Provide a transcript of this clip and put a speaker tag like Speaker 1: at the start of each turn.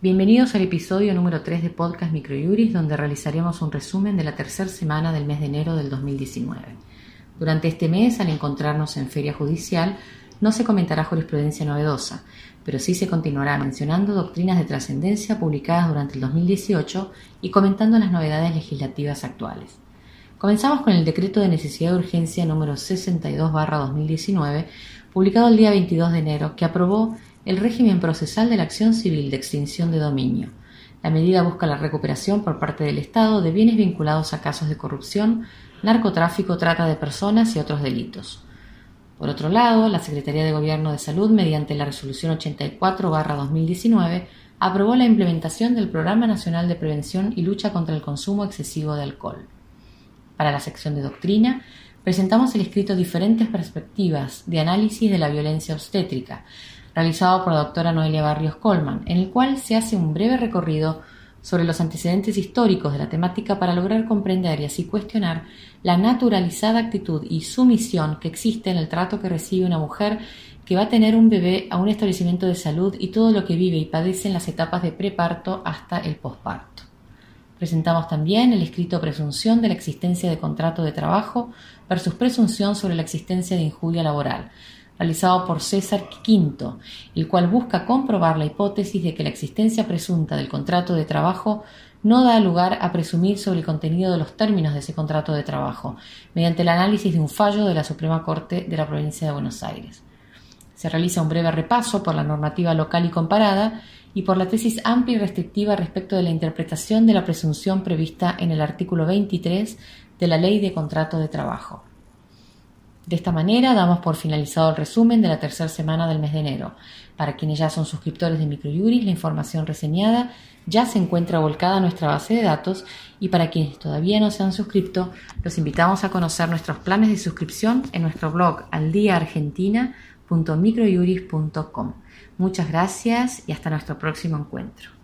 Speaker 1: Bienvenidos al episodio número 3 de Podcast Microjuris, donde realizaremos un resumen de la tercera semana del mes de enero del 2019. Durante este mes, al encontrarnos en feria judicial, no se comentará jurisprudencia novedosa, pero sí se continuará mencionando doctrinas de trascendencia publicadas durante el 2018 y comentando las novedades legislativas actuales. Comenzamos con el decreto de necesidad de urgencia número 62-2019, publicado el día 22 de enero, que aprobó el régimen procesal de la acción civil de extinción de dominio. La medida busca la recuperación por parte del Estado de bienes vinculados a casos de corrupción, narcotráfico, trata de personas y otros delitos. Por otro lado, la Secretaría de Gobierno de Salud, mediante la Resolución 84-2019, aprobó la implementación del Programa Nacional de Prevención y Lucha contra el Consumo Excesivo de Alcohol. Para la sección de doctrina, presentamos el escrito Diferentes perspectivas de análisis de la violencia obstétrica, realizado por la doctora Noelia Barrios Colman, en el cual se hace un breve recorrido sobre los antecedentes históricos de la temática para lograr comprender y así cuestionar la naturalizada actitud y sumisión que existe en el trato que recibe una mujer que va a tener un bebé a un establecimiento de salud y todo lo que vive y padece en las etapas de preparto hasta el posparto. Presentamos también el escrito Presunción de la existencia de contrato de trabajo versus presunción sobre la existencia de injuria laboral, realizado por César V, el cual busca comprobar la hipótesis de que la existencia presunta del contrato de trabajo no da lugar a presumir sobre el contenido de los términos de ese contrato de trabajo, mediante el análisis de un fallo de la Suprema Corte de la provincia de Buenos Aires. Se realiza un breve repaso por la normativa local y comparada y por la tesis amplia y restrictiva respecto de la interpretación de la presunción prevista en el artículo 23 de la Ley de Contrato de Trabajo. De esta manera damos por finalizado el resumen de la tercera semana del mes de enero. Para quienes ya son suscriptores de Microjuris, la información reseñada ya se encuentra volcada en nuestra base de datos y para quienes todavía no se han suscrito, los invitamos a conocer nuestros planes de suscripción en nuestro blog aldiaargentina.microjuris.com. Muchas gracias y hasta nuestro próximo encuentro.